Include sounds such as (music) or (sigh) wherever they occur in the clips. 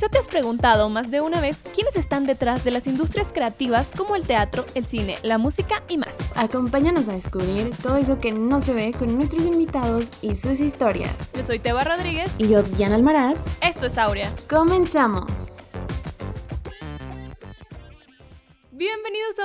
Quizá te has preguntado más de una vez quiénes están detrás de las industrias creativas como el teatro, el cine, la música y más. Acompáñanos a descubrir todo eso que no se ve con nuestros invitados y sus historias. Yo soy Teba Rodríguez. Y yo, Diana Almaraz. Esto es Aurea. Comenzamos.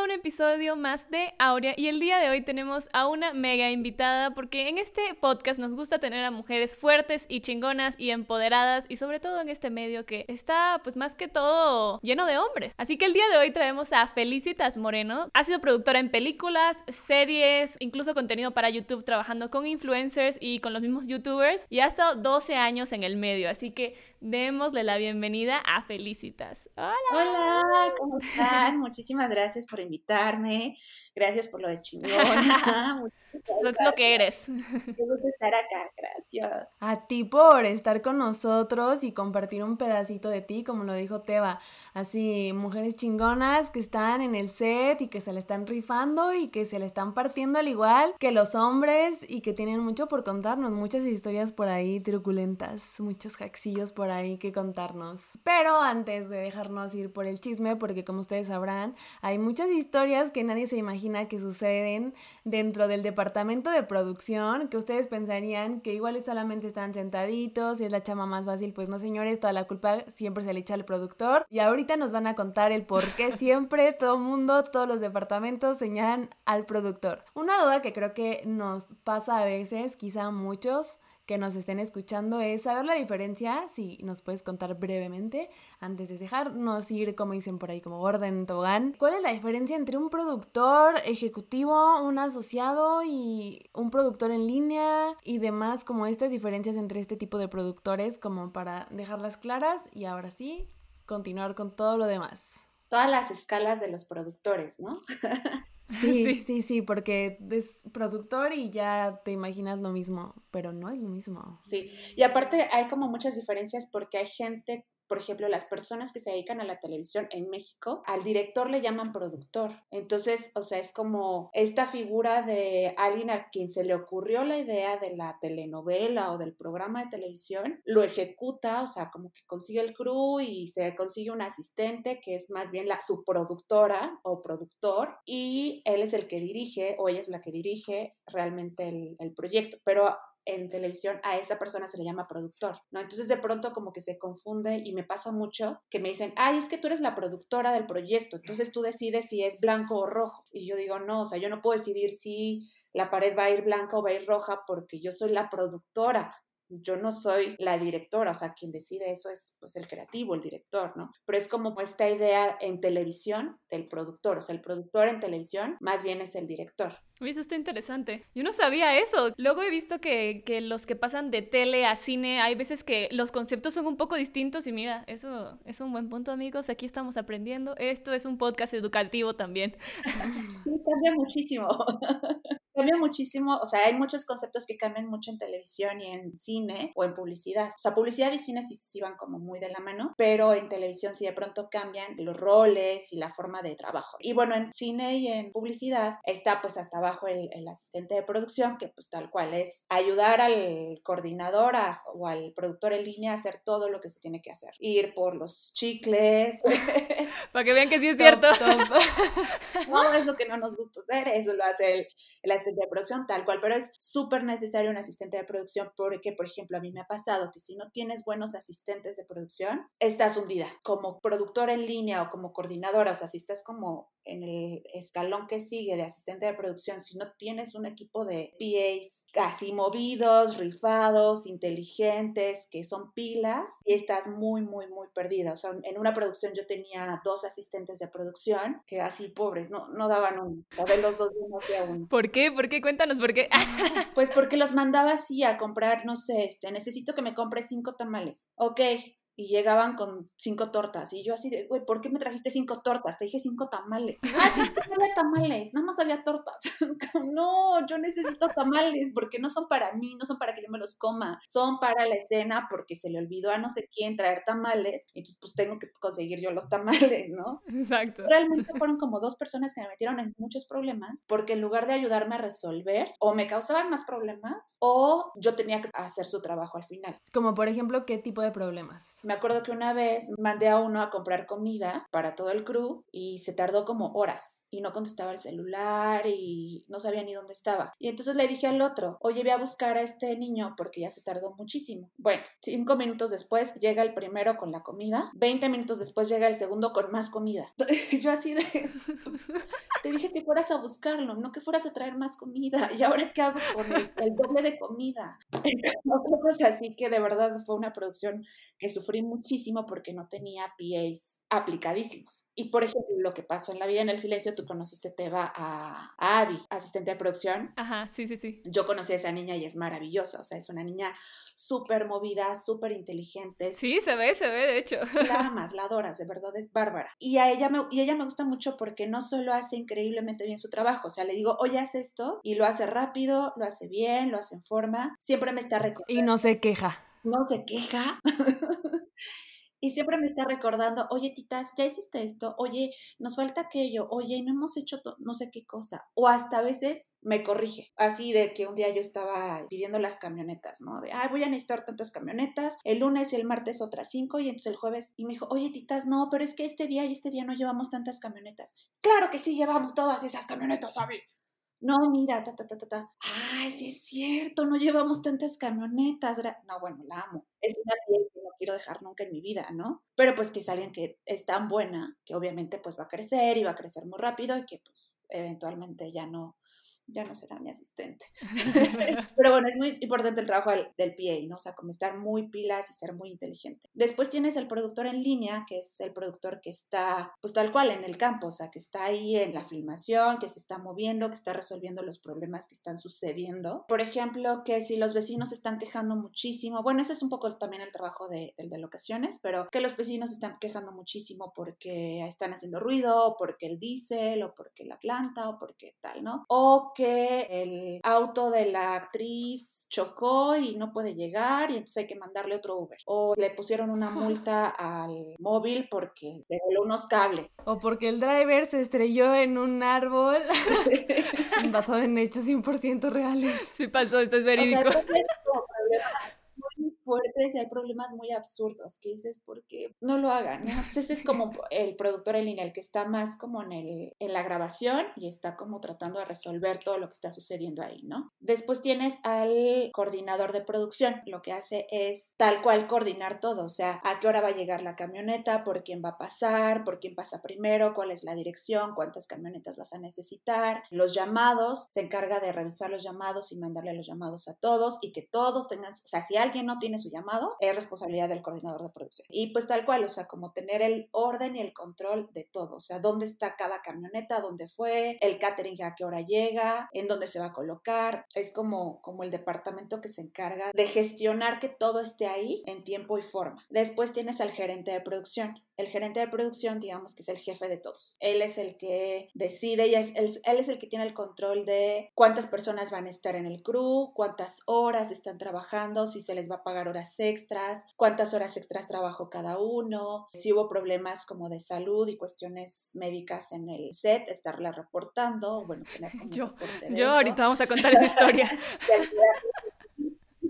Un episodio más de Aurea y el día de hoy tenemos a una mega invitada porque en este podcast nos gusta tener a mujeres fuertes y chingonas y empoderadas y sobre todo en este medio que está pues más que todo lleno de hombres. Así que el día de hoy traemos a Felicitas Moreno. Ha sido productora en películas, series, incluso contenido para YouTube trabajando con influencers y con los mismos youtubers y ha estado 12 años en el medio. Así que démosle la bienvenida a Felicitas. Hola. Hola, ¿cómo están? Muchísimas gracias por invitarme invitarme. Gracias por lo de chingona. (laughs) (laughs) Sos lo que eres. Qué gusto estar acá, gracias. A ti por estar con nosotros y compartir un pedacito de ti, como lo dijo Teba. Así, mujeres chingonas que están en el set y que se le están rifando y que se le están partiendo al igual que los hombres y que tienen mucho por contarnos, muchas historias por ahí truculentas, muchos hacksillos por ahí que contarnos. Pero antes de dejarnos ir por el chisme, porque como ustedes sabrán, hay muchas historias que nadie se imagina que suceden dentro del departamento departamento de producción que ustedes pensarían que igual solamente están sentaditos y es la chama más fácil, pues no señores, toda la culpa siempre se le echa al productor y ahorita nos van a contar el por qué (laughs) siempre todo mundo, todos los departamentos señalan al productor. Una duda que creo que nos pasa a veces, quizá a muchos, que nos estén escuchando es saber la diferencia, si nos puedes contar brevemente, antes de dejarnos ir, como dicen por ahí, como orden tobogán. ¿Cuál es la diferencia entre un productor ejecutivo, un asociado y un productor en línea y demás, como estas diferencias entre este tipo de productores, como para dejarlas claras y ahora sí, continuar con todo lo demás? Todas las escalas de los productores, ¿no? (laughs) (laughs) Sí, sí, sí, porque es productor y ya te imaginas lo mismo, pero no es lo mismo. Sí, y aparte hay como muchas diferencias porque hay gente por ejemplo, las personas que se dedican a la televisión en México, al director le llaman productor. Entonces, o sea, es como esta figura de alguien a quien se le ocurrió la idea de la telenovela o del programa de televisión, lo ejecuta, o sea, como que consigue el crew y se consigue un asistente que es más bien la, su productora o productor y él es el que dirige o ella es la que dirige realmente el, el proyecto. Pero en televisión a esa persona se le llama productor, ¿no? Entonces de pronto como que se confunde y me pasa mucho que me dicen, ay, es que tú eres la productora del proyecto, entonces tú decides si es blanco o rojo. Y yo digo, no, o sea, yo no puedo decidir si la pared va a ir blanca o va a ir roja porque yo soy la productora yo no soy la directora, o sea, quien decide eso es pues el creativo, el director, ¿no? Pero es como esta idea en televisión del productor, o sea, el productor en televisión más bien es el director. Eso está interesante. Yo no sabía eso. Luego he visto que, que, los que pasan de tele a cine, hay veces que los conceptos son un poco distintos y mira, eso es un buen punto, amigos. Aquí estamos aprendiendo. Esto es un podcast educativo también. Sí, cambia muchísimo. (laughs) Cambia muchísimo, o sea, hay muchos conceptos que cambian mucho en televisión y en cine o en publicidad. O sea, publicidad y cine sí, sí van como muy de la mano, pero en televisión sí de pronto cambian los roles y la forma de trabajo. Y bueno, en cine y en publicidad está pues hasta abajo el, el asistente de producción, que pues tal cual es ayudar al coordinador o al productor en línea a hacer todo lo que se tiene que hacer. Ir por los chicles. (laughs) Para que vean que sí es cierto. (laughs) no, es lo que no nos gusta hacer, eso lo hace el el asistente de producción, tal cual, pero es súper necesario un asistente de producción porque, por ejemplo, a mí me ha pasado que si no tienes buenos asistentes de producción, estás hundida. Como productora en línea o como coordinadora, o sea, si estás como en el escalón que sigue de asistente de producción, si no tienes un equipo de PAs casi movidos, rifados, inteligentes, que son pilas, y estás muy, muy, muy perdida. O sea, en una producción yo tenía dos asistentes de producción que así pobres, no, no daban uno. De los dos no hacía uno. ¿Por qué? ¿Por qué? Cuéntanos por qué. (laughs) pues porque los mandaba así a comprar, no sé, este, necesito que me compre cinco tamales. Ok, y llegaban con cinco tortas. Y yo así de, güey, ¿por qué me trajiste cinco tortas? Te dije cinco tamales. (laughs) Ah, no había tamales, nada más había tortas. (laughs) no, yo necesito tamales porque no son para mí, no son para que yo me los coma, son para la escena porque se le olvidó a no sé quién traer tamales y pues tengo que conseguir yo los tamales, ¿no? Exacto. Realmente (laughs) fueron como dos personas que me metieron en muchos problemas porque en lugar de ayudarme a resolver, o me causaban más problemas o yo tenía que hacer su trabajo al final. Como por ejemplo, ¿qué tipo de problemas? Me acuerdo que una vez mandé a uno a comprar comida para todo el crew y se tardó como horas y no contestaba el celular y no sabía ni dónde estaba. Y entonces le dije al otro, oye, ve a buscar a este niño porque ya se tardó muchísimo. Bueno, cinco minutos después llega el primero con la comida, 20 minutos después llega el segundo con más comida. (laughs) Yo así de, te dije que fueras a buscarlo, no que fueras a traer más comida. (laughs) ¿Y ahora qué hago con el, doble de comida? (laughs) Cosas así que de verdad fue una producción que sufrí muchísimo porque no tenía PAs aplicadísimos. Y por ejemplo, lo que pasó en La Vida en el Silencio, tú conociste Teba a, a Abby, asistente de producción. Ajá, sí, sí, sí. Yo conocí a esa niña y es maravillosa, o sea, es una niña súper movida, súper inteligente. Sí, se ve, se ve, de hecho. La amas, la adoras, de verdad es bárbara. Y a ella me, y ella me gusta mucho porque no solo hace increíblemente bien su trabajo, o sea, le digo, oye, haz esto, y lo hace rápido, lo hace bien, lo hace en forma, siempre me está recordando. Y no se queja. No se queja. (laughs) Y siempre me está recordando, oye, titas, ya hiciste esto, oye, nos falta aquello, oye, no hemos hecho no sé qué cosa. O hasta a veces me corrige, así de que un día yo estaba pidiendo las camionetas, ¿no? De, ay, voy a necesitar tantas camionetas, el lunes y el martes otras cinco, y entonces el jueves, y me dijo, oye, titas, no, pero es que este día y este día no llevamos tantas camionetas. Claro que sí, llevamos todas esas camionetas, ¿sabes? No, mira, ta, ta, ta, ta, ta. Ay, sí es cierto, no llevamos tantas camionetas. No, bueno, la amo. Es una piel que no quiero dejar nunca en mi vida, ¿no? Pero pues que es alguien que es tan buena que obviamente pues va a crecer y va a crecer muy rápido y que pues eventualmente ya no, ya no será mi asistente. (laughs) Pero bueno, es muy importante el trabajo del, del, PA, ¿no? O sea, como estar muy pilas y ser muy inteligente. Después tienes el productor en línea, que es el productor que está, pues tal cual, en el campo, o sea, que está ahí en la filmación, que se está moviendo, que está resolviendo los problemas que están sucediendo. Por ejemplo, que si los vecinos están quejando muchísimo, bueno, ese es un poco también el trabajo de, de, de locaciones, pero que los vecinos están quejando muchísimo porque están haciendo ruido, porque el diésel, o porque la planta, o porque tal, ¿no? O que el auto de la actriz chocó y no puede llegar y entonces hay que mandarle otro Uber. O le pusieron una (laughs) multa al móvil porque le voló unos cables. O porque el driver se estrelló en un árbol (laughs) (laughs) basado en hechos 100% reales. Sí pasó, esto es verídico. O sea, y hay problemas muy absurdos que dices porque no lo hagan. Entonces es como (laughs) el productor en línea, el que está más como en, el, en la grabación y está como tratando de resolver todo lo que está sucediendo ahí, ¿no? Después tienes al coordinador de producción, lo que hace es tal cual coordinar todo, o sea, a qué hora va a llegar la camioneta, por quién va a pasar, por quién pasa primero, cuál es la dirección, cuántas camionetas vas a necesitar, los llamados, se encarga de revisar los llamados y mandarle los llamados a todos y que todos tengan, o sea, si alguien no tiene su es responsabilidad del coordinador de producción. Y pues tal cual, o sea, como tener el orden y el control de todo, o sea, dónde está cada camioneta, dónde fue, el catering a qué hora llega, en dónde se va a colocar, es como, como el departamento que se encarga de gestionar que todo esté ahí en tiempo y forma. Después tienes al gerente de producción. El gerente de producción, digamos que es el jefe de todos. Él es el que decide y es, él, él es el que tiene el control de cuántas personas van a estar en el crew, cuántas horas están trabajando, si se les va a pagar horas extras, cuántas horas extras trabajó cada uno, si hubo problemas como de salud y cuestiones médicas en el set, estarla reportando, bueno, tener (laughs) como yo, yo ahorita vamos a contar esa historia. (laughs)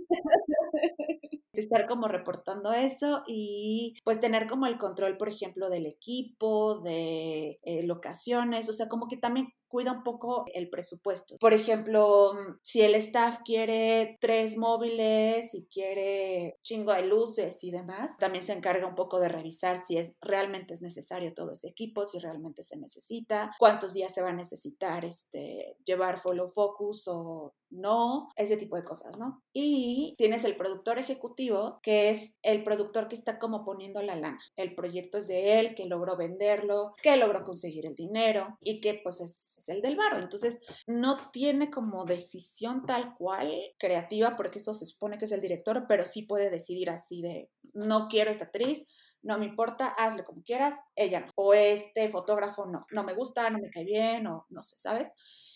(laughs) estar como reportando eso y pues tener como el control, por ejemplo, del equipo, de eh, locaciones, o sea, como que también cuida un poco el presupuesto. Por ejemplo, mm, si el staff quiere tres móviles y quiere chingo de luces y demás, también se encarga un poco de revisar si es realmente es necesario todo ese equipo, si realmente se necesita, cuántos días se va a necesitar este, llevar follow focus o no, ese tipo de cosas, ¿no? Y tienes el productor ejecutivo, que es el productor que está como poniendo la lana. El proyecto es de él, que logró venderlo, que logró conseguir el dinero y que pues es el del barro. Entonces, no tiene como decisión tal cual creativa, porque eso se supone que es el director, pero sí puede decidir así de, no quiero esta actriz, no me importa, hazle como quieras, ella no. O este fotógrafo no, no me gusta, no me cae bien, o no sé, ¿sabes?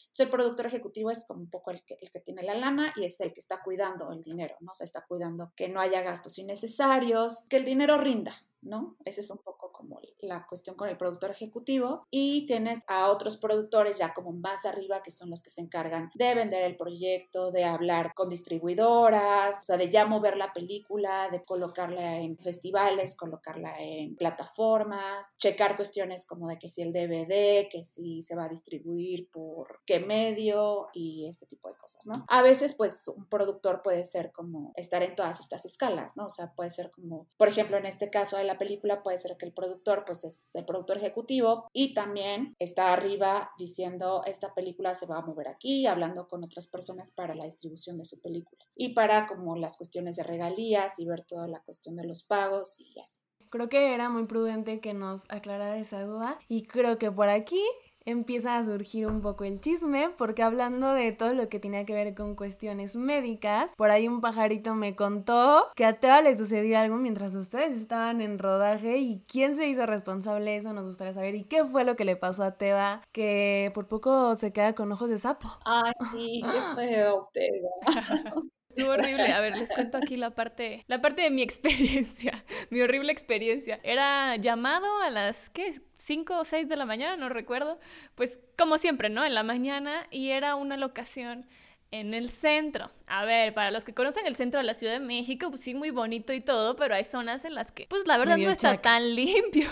Entonces, el productor ejecutivo es como un poco el que, el que tiene la lana y es el que está cuidando el dinero, ¿no? O sea, está cuidando que no haya gastos innecesarios, que el dinero rinda, ¿no? Ese es un poco como el, la cuestión con el productor ejecutivo y tienes a otros productores ya como más arriba que son los que se encargan de vender el proyecto, de hablar con distribuidoras, o sea, de ya mover la película, de colocarla en festivales, colocarla en plataformas, checar cuestiones como de que si el DVD, que si se va a distribuir por qué medio y este tipo de cosas, ¿no? A veces pues un productor puede ser como estar en todas estas escalas, ¿no? O sea, puede ser como, por ejemplo, en este caso de la película puede ser que el productor pues es el productor ejecutivo y también está arriba diciendo esta película se va a mover aquí, hablando con otras personas para la distribución de su película y para como las cuestiones de regalías y ver toda la cuestión de los pagos y así. Creo que era muy prudente que nos aclarara esa duda y creo que por aquí empieza a surgir un poco el chisme, porque hablando de todo lo que tenía que ver con cuestiones médicas, por ahí un pajarito me contó que a Teba le sucedió algo mientras ustedes estaban en rodaje y quién se hizo responsable de eso nos gustaría saber y qué fue lo que le pasó a Teba que por poco se queda con ojos de sapo. Ay, sí, qué feo, Teba. (laughs) Estuvo horrible. A ver, les cuento aquí la parte, la parte de mi (laughs) experiencia, mi horrible experiencia. Era llamado a las, ¿qué? 5 o 6 de la mañana, no recuerdo. Pues como siempre, ¿no? En la mañana y era una locación en el centro. A ver, para los que conocen el centro de la Ciudad de México, pues sí, muy bonito y todo, pero hay zonas en las que, pues la verdad no está tan (laughs) limpio.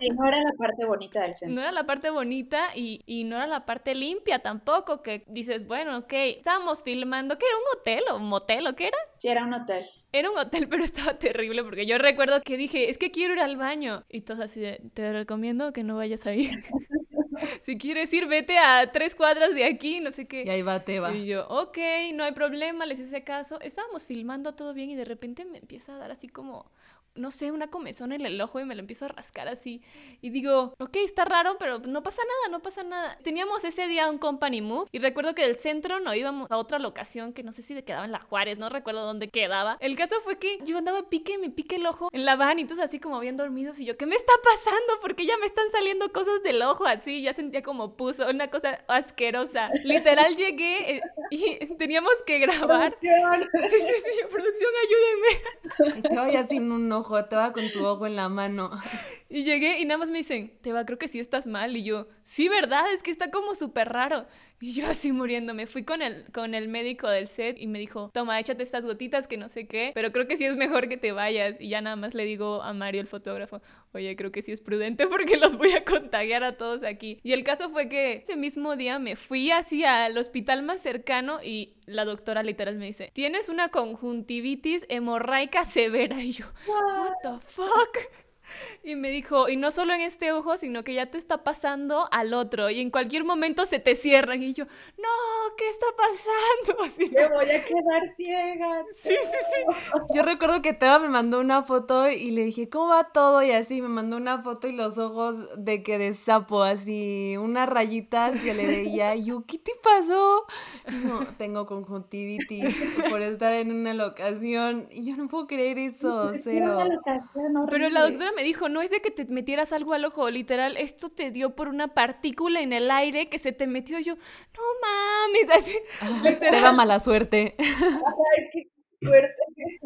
Y no era la parte bonita del centro. No era la parte bonita y, y, no era la parte limpia tampoco, que dices, bueno, ok, estábamos filmando, que era un hotel o un motel o qué era? Sí, era un hotel. Era un hotel, pero (laughs) estaba terrible porque yo recuerdo que dije, es que quiero ir al baño. Y todos así de, te recomiendo que no vayas a ir. (laughs) (laughs) si quieres ir, vete a tres cuadras de aquí, no sé qué. Y ahí va, te va. Y yo, ok, no hay problema, les hice caso. Estábamos filmando todo bien y de repente me empieza a dar así como no sé, una comezón en el ojo y me lo empiezo a rascar así. Y digo, ok, está raro, pero no pasa nada, no pasa nada. Teníamos ese día un company move y recuerdo que del centro no íbamos a otra locación que no sé si quedaba en la Juárez, no recuerdo dónde quedaba. El caso fue que yo andaba pique, me pique el ojo en la van y entonces así como bien dormidos y yo, ¿qué me está pasando? Porque ya me están saliendo cosas del ojo así, ya sentía como puso, una cosa asquerosa. Literal llegué eh, y (laughs) teníamos que grabar. (laughs) Sí, sí, sí, producción, ayúdenme. Sin un ojo te va con su ojo en la mano. (laughs) Y llegué y nada más me dicen, te va, creo que sí estás mal. Y yo, sí, ¿verdad? Es que está como súper raro. (laughs) Y yo así muriéndome. Fui con el, con el médico del set y me dijo, toma, échate estas gotitas que no sé qué, pero creo que sí es mejor que te vayas. Y ya nada más le digo a Mario, el fotógrafo, oye, creo que sí es prudente (laughs) porque los voy a contagiar a todos aquí. Y el caso fue que ese mismo día me fui así al hospital más cercano y la doctora literal me dice, tienes una conjuntivitis hemorraica severa. (laughs) Y yo, what the fuck? Y me dijo, y no solo en este ojo, sino que ya te está pasando al otro y en cualquier momento se te cierran. Y yo, no, ¿qué está pasando? (laughs) Así, me voy a quedar ciega. Sí, sí, sí. Yo recuerdo que Teba me mandó una foto y le dije, ¿cómo va todo? Y así me mandó una foto y los ojos de que de sapo, así, unas rayitas que le veía. Y yo, ¿qué te pasó? no, tengo conjuntivitis por estar en una locación. Y yo no puedo creer eso, cero. Pero la doctora me dijo, no es de que te metieras algo al ojo, literal, esto te dio por una partícula en el aire que se te metió. Yo, no mames, (laughs) así. te da mala suerte. Suerte.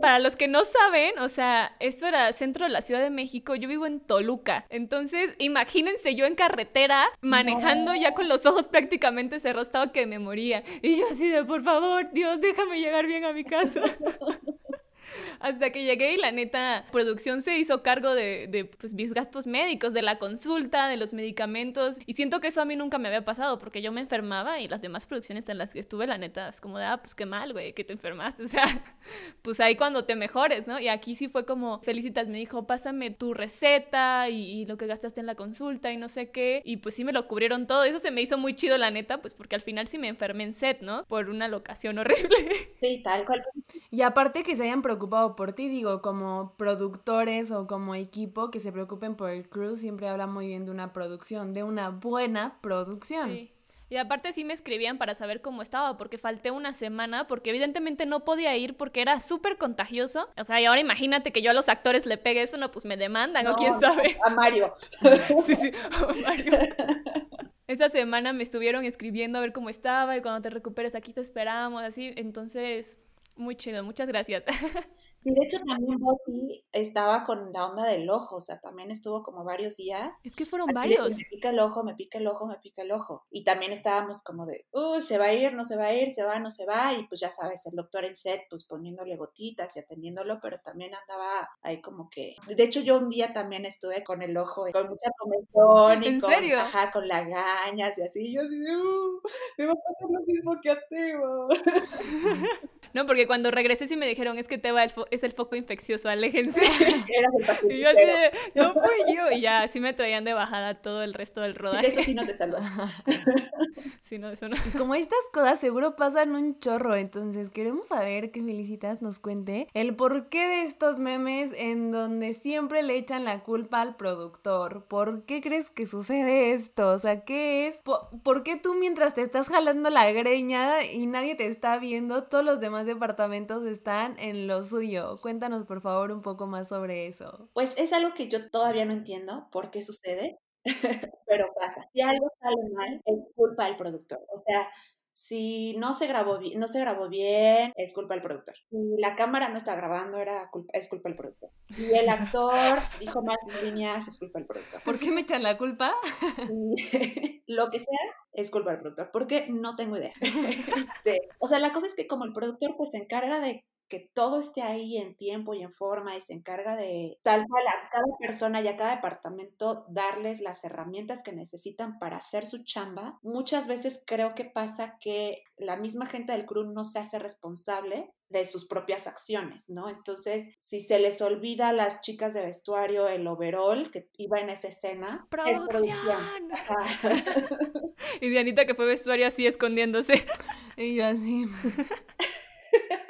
Para los que no saben, o sea, esto era centro de la Ciudad de México, yo vivo en Toluca. Entonces, imagínense yo en carretera, manejando ya con los ojos prácticamente cerrados, estaba que me moría. Y yo así de, por favor, Dios, déjame llegar bien a mi casa. (laughs) Hasta que llegué y la neta, producción se hizo cargo de, de pues, mis gastos médicos, de la consulta, de los medicamentos. Y siento que eso a mí nunca me había pasado porque yo me enfermaba y las demás producciones en las que estuve, la neta, es como de, ah, pues qué mal, güey, que te enfermaste. (laughs) O sea, pues ahí cuando te mejores, ¿no? Y aquí sí fue como, felicitas, me dijo, pásame tu receta y, lo que gastaste en la consulta y no sé qué. Y pues sí me lo cubrieron todo. Eso se me hizo muy chido, la neta, pues porque al final sí me enfermé en set, ¿no? Por una locación (laughs) horrible. Sí, tal cual. Y aparte que se hayan preocupado por ti, digo, como productores o como equipo que se preocupen por el crew, siempre habla muy bien de una producción, de una buena producción. Sí. Y aparte sí me escribían para saber cómo estaba, porque falté una semana, porque evidentemente no podía ir porque era súper contagioso. O sea, y ahora imagínate que yo a los actores le pegue eso, no, pues me demandan o quién sabe. A Mario. (laughs) sí, sí, a Mario. Esa semana me estuvieron escribiendo a ver cómo estaba y cuando te recuperes aquí te esperamos, así. Entonces, Muy chido, muchas gracias. (laughs) Sí, de hecho también Buffy estaba con la onda del ojo, o sea, también estuvo como varios días. Es que fueron varios. me pica el ojo, me pica el ojo, me pica el ojo. Y también estábamos como de, uy, se va a ir, no se va a ir, se va, no se va. Y pues ya sabes, el doctor en set, pues poniéndole gotitas y atendiéndolo, pero también andaba ahí como que. De hecho, yo un día también estuve con el ojo, con mucha comezón y ¿En con, serio? Ajá, con lagañas y así. Y yo así de, uh, me va a pasar lo mismo que a Teo. (laughs) (laughs) No, porque cuando regresé sí me dijeron, es que Teba es el foco infeccioso, aléjense. (laughs) (laughs) y yo así de, no fui yo. Y ya, así me traían de bajada todo el resto del rodaje. eso sí no te salvas. sí, no, eso no. Y como estas cosas seguro pasan un chorro, entonces queremos saber que Felicitas nos cuente el porqué de estos memes en donde siempre le echan la culpa al productor. ¿Por qué crees que sucede esto? O sea, ¿qué es? ¿Por, ¿por qué tú mientras te estás jalando la greña y nadie te está viendo, todos los demás departamentos están en lo suyo. Cuéntanos por favor un poco más sobre eso. Pues es algo que yo todavía no entiendo por qué sucede, (laughs) pero pasa. Si algo sale mal, es culpa del productor. O sea, si no se grabó bien, no se grabó bien, es culpa del productor. Si la cámara no está grabando, era culpa, es culpa del productor. Si el actor (laughs) dijo más líneas, es culpa del productor. ¿Por qué me echan la culpa? (laughs) lo que sea, es culpa del productor, porque no tengo idea. (laughs) Este, o sea, la cosa es que como el productor pues se encarga de que todo esté ahí en tiempo y en forma y se encarga de tal cual a cada persona y a cada departamento darles las herramientas que necesitan para hacer su chamba. Muchas veces creo que pasa que la misma gente del crew no se hace responsable de sus propias acciones, ¿no? Entonces, si se les olvida a las chicas de vestuario el overall que iba en esa escena, ¡Producción! (laughs) y Dianita que fue vestuario así escondiéndose. Y yo así. (laughs)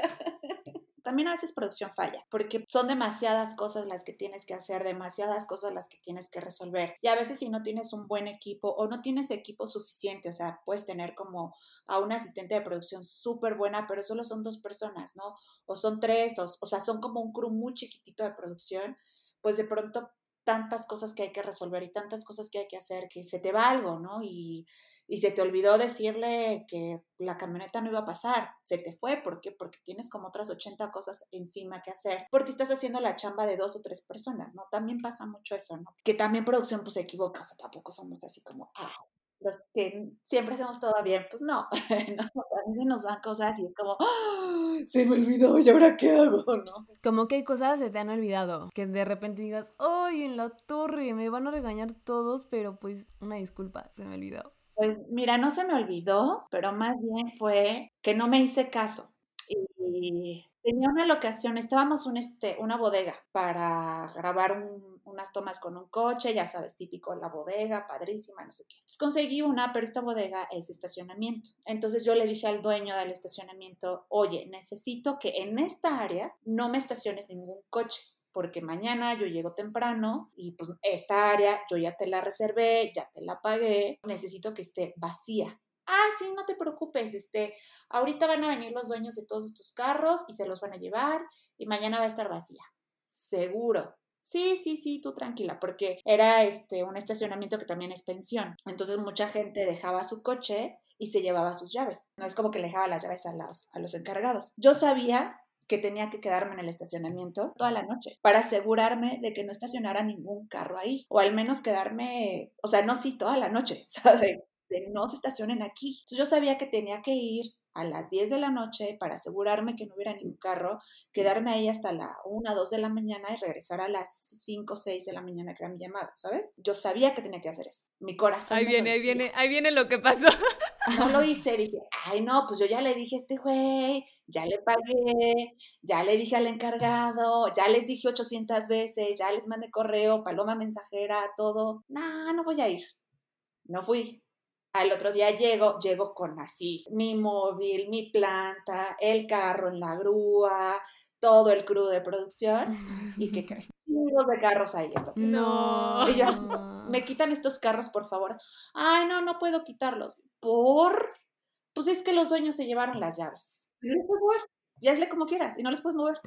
también a veces producción falla, porque son demasiadas cosas las que tienes que hacer, demasiadas cosas las que tienes que resolver. Y a veces si no tienes un buen equipo o no tienes equipo suficiente, o sea, puedes tener como a una asistente de producción súper buena, pero solo son dos personas, ¿no? O son tres, o, o sea, son como un crew muy chiquitito de producción, pues de pronto tantas cosas que hay que resolver y tantas cosas que hay que hacer que se te va algo, ¿no? Y y se te olvidó decirle que la camioneta no iba a pasar, se te fue, ¿por qué? Porque tienes como otras 80 cosas encima que hacer, porque estás haciendo la chamba de dos o tres personas, ¿no? También pasa mucho eso, ¿no? Que también producción pues se equivoca, o sea, tampoco somos así como, ah, los que siempre hacemos todo bien, pues no, (laughs) no, a veces nos van cosas y es como, ¡Ah! se me olvidó, ¿y ahora qué hago? ¿no? Como que hay cosas se te han olvidado, que de repente digas, ¡ay, en la torre! Me van a regañar todos, pero pues una disculpa, se me olvidó. Pues mira, no se me olvidó, pero más bien fue que no me hice caso. Y tenía una locación, estábamos en este, una bodega para grabar unas tomas con un coche, ya sabes, típico la bodega, padrísima, no sé qué. Entonces conseguí una, pero esta bodega es estacionamiento. Entonces yo le dije al dueño del estacionamiento, oye, necesito que en esta área no me estaciones ningún coche porque mañana yo llego temprano y pues esta área yo ya te la reservé, ya te la pagué, necesito que esté vacía. Ah, sí, no te preocupes, este, ahorita van a venir los dueños de todos estos carros y se los van a llevar y mañana va a estar vacía. Seguro. Sí, sí, sí, tú tranquila, porque era este un estacionamiento que también es pensión. Entonces mucha gente dejaba su coche y se llevaba sus llaves. No es como que le dejaba las llaves a los, a los encargados. Yo sabía que tenía que quedarme en el estacionamiento toda la noche para asegurarme de que no estacionara ningún carro ahí o al menos quedarme, o sea, no sí toda la noche, (laughs) o sea, de, no se estacionen aquí. Entonces yo sabía que tenía que ir a las 10 de la noche para asegurarme que no hubiera ningún carro, quedarme ahí hasta la 1, 2 de la mañana y regresar a las 5, 6 de la mañana que era mi llamada, ¿sabes? Yo sabía que tenía que hacer eso. Mi corazón. Ahí viene, ahí viene, ahí viene lo que pasó. No lo (laughs) hice, dije, ay no, pues yo ya le dije a este güey, ya le pagué, ya le dije al encargado, ya les dije 800 veces, ya les mandé correo, paloma mensajera, todo. No, no voy a ir. No fui. Al otro día llego, llego con así, mi móvil, mi planta, el carro en la grúa, todo el crew de producción. (laughs) ¿Y qué creen? De carros ahí. No. Y yo, me quitan estos carros, por favor. Ay, no, no puedo quitarlos. ¿Por? Pues es que los dueños se llevaron las llaves. No les puedes mover. Y hazle como quieras y no les puedes mover.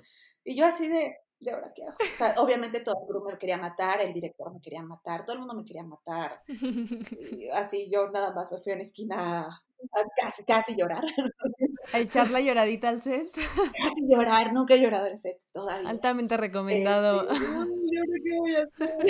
Y yo así de, ¿de ahora qué hago? O sea, (laughs) obviamente todo el grupo me quería matar, el director me quería matar, todo el mundo me quería matar. (laughs) Y así yo nada más me fui a una esquina a casi, casi llorar. (laughs) A echar la lloradita al set. Casi llorar, nunca he llorado el set todavía. Altamente recomendado. Este, qué voy a hacer.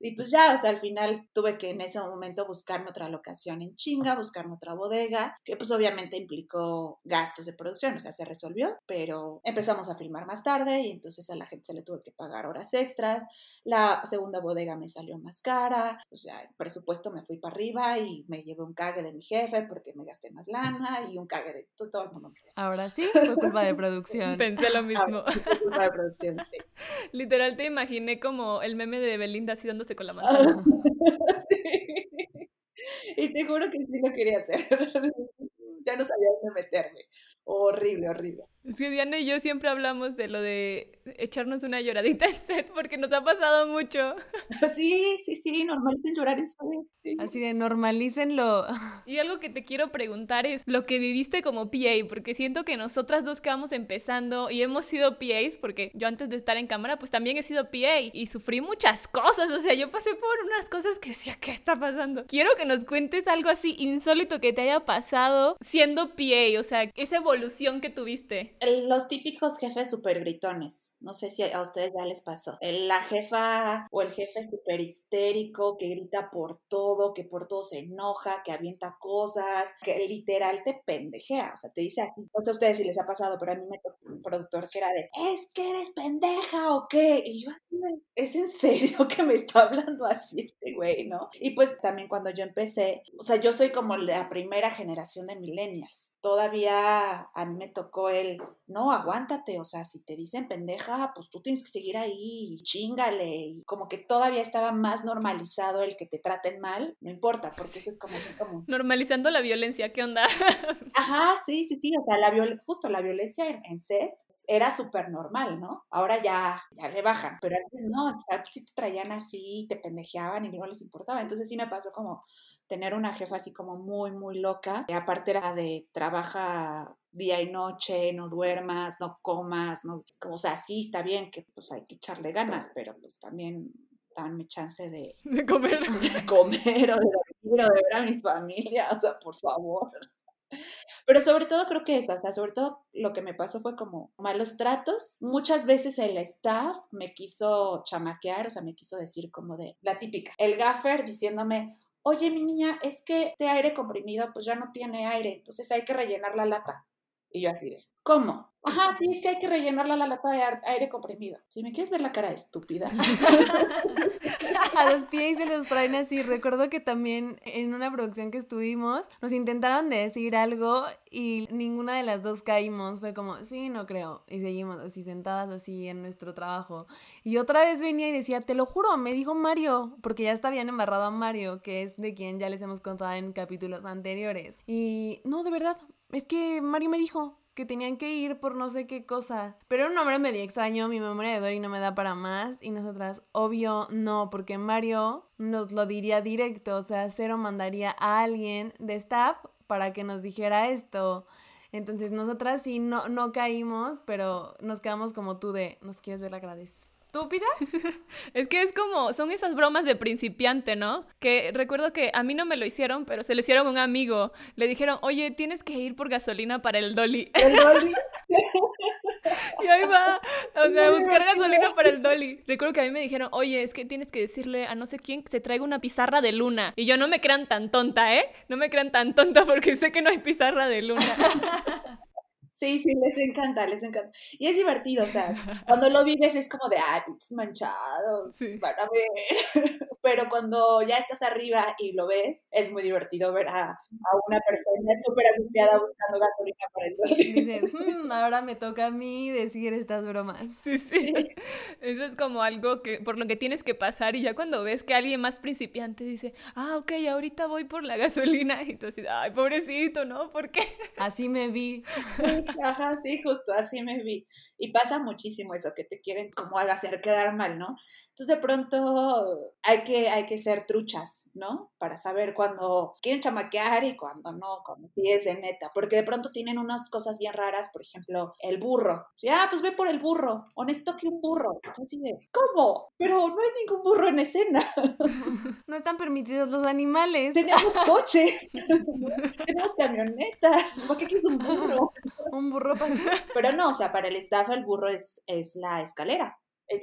Y pues ya, o sea, al final tuve que en ese momento buscarme otra locación en chinga, buscarme otra bodega, que pues obviamente implicó gastos de producción, o sea, se resolvió, pero empezamos a filmar más tarde y entonces a la gente se le tuvo que pagar horas extras, la segunda bodega me salió más cara, o sea, el presupuesto me fui para arriba y me llevé un cague de mi jefe porque me gasté más lana y un cague de todo, el mundo. Ahora sí, fue culpa de producción. (laughs) Pensé lo mismo. fue culpa de producción, sí. Literal te imaginé como el meme de Belinda así con la manzana. (laughs) sí. Y te juro que sí lo quería hacer. (laughs) ya no sabía dónde meterme. Horrible, horrible. Es que Diana y yo siempre hablamos de lo de echarnos una lloradita (laughs) en set porque nos ha pasado mucho. (laughs) Sí, sí, sí, normalicen llorar en set. Así de normalícenlo. (laughs) Y algo que te quiero preguntar es lo que viviste como PA, porque siento que nosotras dos que vamos empezando y hemos sido PAs, porque yo antes de estar en cámara pues también he sido PA y sufrí muchas cosas, o sea, yo pasé por unas cosas que decía, ¿qué está pasando? Quiero que nos cuentes algo así insólito que te haya pasado siendo PA, o sea, esa evolución que tuviste los típicos jefes súper gritones. No sé si a ustedes ya les pasó. La jefa o el jefe súper histérico que grita por todo, que por todo se enoja, que avienta cosas, que literal te pendejea. O sea, te dice así. No sé a ustedes si les ha pasado, pero a mí me tocó un productor que era de, ¿es que eres pendeja o qué? Y yo así ¿es en serio (laughs) que me está hablando así este güey, no? Y pues también cuando yo empecé, o sea, yo soy como la primera generación de millennials todavía a mí me tocó el, no, aguántate, o sea, si te dicen pendeja, pues tú tienes que seguir ahí, y chingale, y como que todavía estaba más normalizado el que te traten mal, no importa, porque eso es como como... Normalizando la violencia, ¿qué onda? (laughs) Ajá, sí, sí, sí, o sea, la justo la violencia en, en set era súper normal, ¿no? Ahora ya, ya le bajan, pero antes no, o sea, sí te traían así, te pendejeaban y no les importaba, entonces sí me pasó como tener una jefa así como muy, muy loca. Y aparte era de trabaja día y noche, no duermas, no comas, no, como, o sea, sí está bien que pues hay que echarle ganas, pero pues también danme chance de, (laughs) de comer. (laughs) De comer o de dormir o de ver a mi familia, o sea, por favor. Pero sobre todo creo que eso, o sea, sobre todo lo que me pasó fue como malos tratos. Muchas veces el staff me quiso chamaquear, o sea, me quiso decir como de la típica, el gaffer diciéndome, oye, mi niña, es que este aire comprimido pues ya no tiene aire, entonces hay que rellenar la lata. Y yo así de, ¿cómo? Ajá, sí, es que hay que rellenarla la lata de aire comprimido. Si me quieres ver la cara de estúpida. (laughs) a los pies se los traen así. Recuerdo que también en una producción que estuvimos, nos intentaron decir algo y ninguna de las dos caímos. Fue como, sí, no creo. Y seguimos así sentadas así en nuestro trabajo. Y otra vez venía y decía, te lo juro, me dijo Mario, porque ya está bien embarrado a Mario, que es de quien ya les hemos contado en capítulos anteriores. Y no, de verdad, es que Mario me dijo, que tenían que ir por no sé qué cosa. Pero era un nombre medio extraño, mi memoria de Dory no me da para más. Y nosotras, obvio, no, porque Mario nos lo diría directo, o sea, Cero mandaría a alguien de staff para que nos dijera esto. Entonces nosotras sí no, no caímos, pero nos quedamos como tú de, ¿nos quieres ver la? Estúpidas. (laughs) (laughs) es que es como, son esas bromas de principiante, ¿no? Que recuerdo que a mí no me lo hicieron, pero se lo hicieron a un amigo. Le dijeron, oye, tienes que ir por gasolina para el dolly. El dolly. (laughs) y ahí va, o sea, buscar gasolina para el dolly. Recuerdo que a mí me dijeron, oye, es que tienes que decirle a no sé quién que se traiga una pizarra de luna. Y yo no me crean tan tonta, ¿eh? No me crean tan tonta porque sé que no hay pizarra de luna. Sí, sí, les encanta, les encanta. Y es divertido, o sea, cuando lo vives es como de, ay, pinches manchados, sí. para ver. (laughs) Pero cuando ya estás arriba y lo ves, es muy divertido ver a, una persona súper angustiada buscando gasolina para el dices, hmm, ahora me toca a mí decir estas bromas. (laughs) Sí, sí, (laughs) Eso es como algo que por lo que tienes que pasar y ya cuando ves que alguien más principiante dice, ah, ok, ahorita voy por la gasolina y tú dices, ay, pobrecito, ¿no? ¿Por qué? Así me vi. Ajá, sí, justo así me vi. Y pasa muchísimo eso, que te quieren como hacer quedar mal, ¿no? Entonces de pronto hay que, hay que ser truchas, ¿no? Para saber cuándo quieren chamaquear y cuándo no, cuando sí es de neta. Porque de pronto tienen unas cosas bien raras, por ejemplo, el burro. Ya, ah, pues ve por el burro, honesto que un burro. Entonces, ¿cómo? Pero no hay ningún burro en escena. (laughs) No están permitidos los animales. Tenemos (laughs) coches, tenemos camionetas. ¿Por qué quieres un burro? Un burro para Pero no, o sea, para el staff el burro es, es la escalera.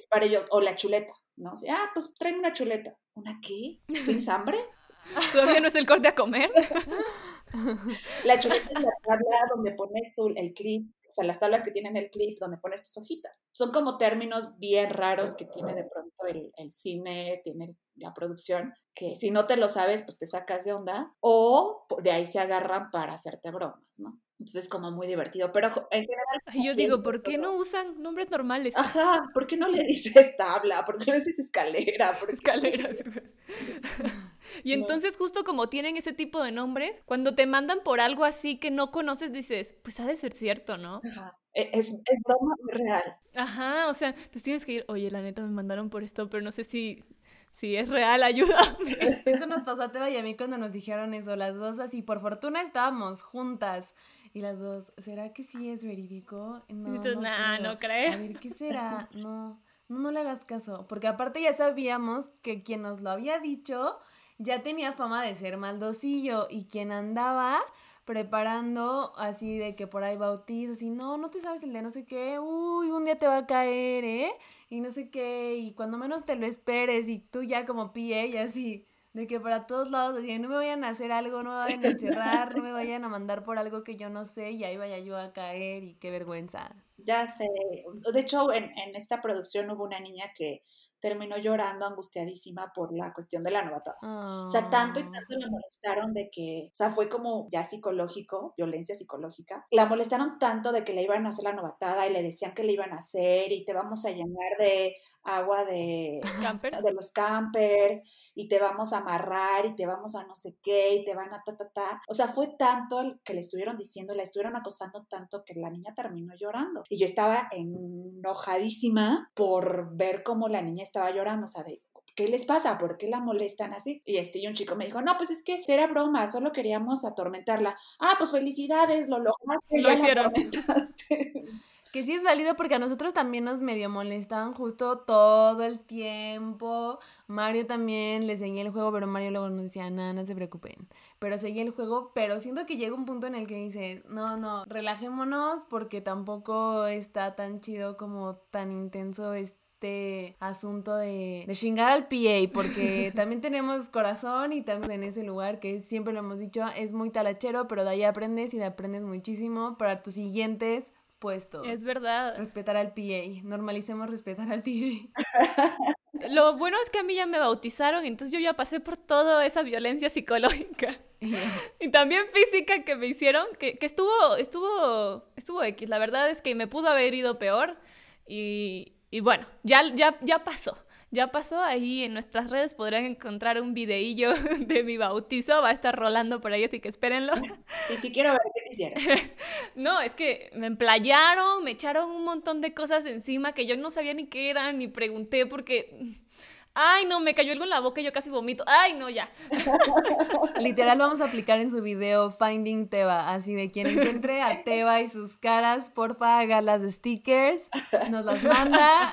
Para ellos, o la chuleta, ¿no? O sea, ah, pues tráeme una chuleta. ¿Una qué? ¿Tienes hambre? (laughs) ¿Todavía no es el corte a comer? (laughs) la chuleta es la tabla donde pones el clip, o sea, las tablas que tienen el clip donde pones tus hojitas. Son como términos bien raros que tiene de pronto el, el cine, tiene la producción, que si no te lo sabes, pues te sacas de onda, o de ahí se agarran para hacerte bromas, ¿no? Entonces es como muy divertido, pero en general... Yo digo, ¿por qué no usan nombres normales? Ajá, ¿por qué no le dices tabla? ¿Por qué no le dices escalera? ¿Por (laughs) Escalera. (laughs) y entonces justo como tienen ese tipo de nombres, cuando te mandan por algo así que no conoces, dices, pues ha de ser cierto, ¿no? Ajá. E, es, es broma real. Ajá, o sea, tú tienes que ir, oye, la neta me mandaron por esto, pero no sé si si es real, ayúdame. Eso nos pasó a Teba y a mí cuando nos dijeron eso, las dos así, por fortuna estábamos juntas. Y las dos, ¿será que sí es verídico? No, no, creo. no creo. A ver, ¿qué será? (laughs) No, no, no le hagas caso. Porque aparte ya sabíamos que quien nos lo había dicho ya tenía fama de ser maldosillo y quien andaba preparando así de que por ahí bautizos y no, no te sabes el de no sé qué, uy, un día te va a caer, ¿eh? Y no sé qué, y cuando menos te lo esperes y tú ya como PA y así, de que para todos lados decían, no me vayan a hacer algo, no me vayan a encerrar, no me (laughs) vayan a mandar por algo que yo no sé y ahí vaya yo a caer y qué vergüenza. Ya sé, de hecho en, en esta producción hubo una niña que terminó llorando angustiadísima por la cuestión de la novatada. O sea, tanto y ah. tanto la molestaron de que, o sea, fue como ya psicológico, violencia psicológica. La molestaron tanto de que le iban a hacer la novatada y le decían que le iban a hacer y te vamos a llenar de agua de, (laughs) de los campers y te vamos a amarrar y te vamos a no sé qué y te van a ta, ta, ta. O sea, fue tanto el que le estuvieron diciendo, la estuvieron acosando tanto que la niña terminó llorando. Y yo estaba enojadísima por ver cómo la niña estaba llorando, o sea, de ¿qué les pasa? ¿Por qué la molestan así? Y este, y un chico me dijo, no, pues es que era broma, solo queríamos atormentarla. Ah, pues felicidades, lo lograste. Lo hicieron. (laughs) Que sí es válido porque a nosotros también nos medio molestaban justo todo el tiempo. Mario también le seguía el juego, pero Mario luego nos decía, nada, no se preocupen. Pero seguía el juego, pero siento que llega un punto en el que dice, no, no, relajémonos porque tampoco está tan chido como tan intenso este asunto de, de chingar al PA, porque (laughs) también tenemos corazón y también en ese lugar que siempre lo hemos dicho, es muy talachero, pero de ahí aprendes y de aprendes muchísimo para tus siguientes puesto. Es verdad. Respetar al PA. Normalicemos respetar al PA. (laughs) Lo bueno es que a mí ya me bautizaron, entonces yo ya pasé por toda esa violencia psicológica. (laughs) y también física que me hicieron, que, que, estuvo, estuvo, estuvo X. La verdad es que me pudo haber ido peor. Y, y bueno, ya, ya, ya pasó ya pasó ahí en nuestras redes podrán encontrar un videillo (laughs) de mi bautizo, va a estar rolando por ahí, así que espérenlo. Sí, sí quiero ver qué hicieron. (laughs) no, es que me emplayaron, me echaron un montón de cosas encima que yo no sabía ni qué eran, ni pregunté porque... Ay, no, me cayó algo en la boca y yo casi vomito. Ay, no, ya. (laughs) Literal vamos a aplicar en su video Finding Teba, así de quien encuentre a Teba y sus caras, porfa, haga las stickers, nos las manda.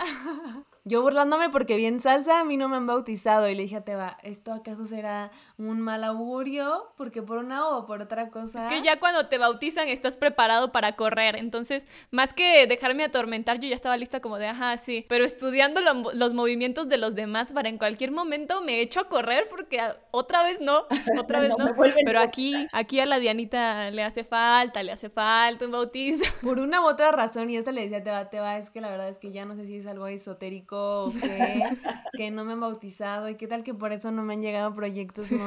Yo burlándome porque bien salsa, a mí no me han bautizado. Y le dije a Teba, ¿esto acaso será un mal augurio? Porque por una o por otra cosa. Es que ya cuando te bautizan estás preparado para correr. Entonces, más que dejarme atormentar, yo ya estaba lista como de, ajá, sí. Pero estudiando los movimientos de los demás para en cualquier momento me echo a correr porque otra vez no, (laughs) otra vez no. Pero aquí, aquí a la Dianita le hace falta, le hace falta un bautizo. (laughs) Por una u otra razón, y esto le decía a Teba, Teba, es que la verdad es que ya no sé si es algo esotérico o qué, (laughs) que no me han bautizado y qué tal que por eso no me han llegado proyectos nuevos,